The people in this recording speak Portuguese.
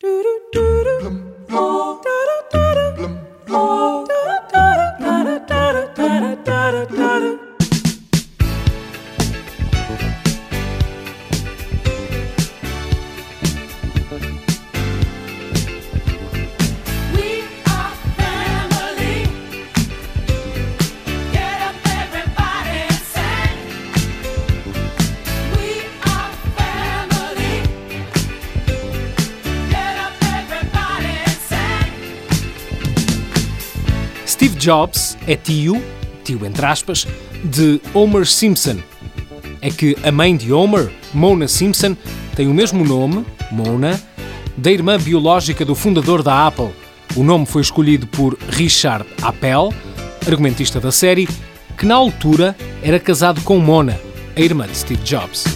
Do do do do. Steve Jobs é tio, tio entre aspas, de Homer Simpson. É que a mãe de Homer, Mona Simpson, tem o mesmo nome, Mona, da irmã biológica do fundador da Apple. O nome foi escolhido por Richard Appel, argumentista da série, que na altura era casado com Mona, a irmã de Steve Jobs.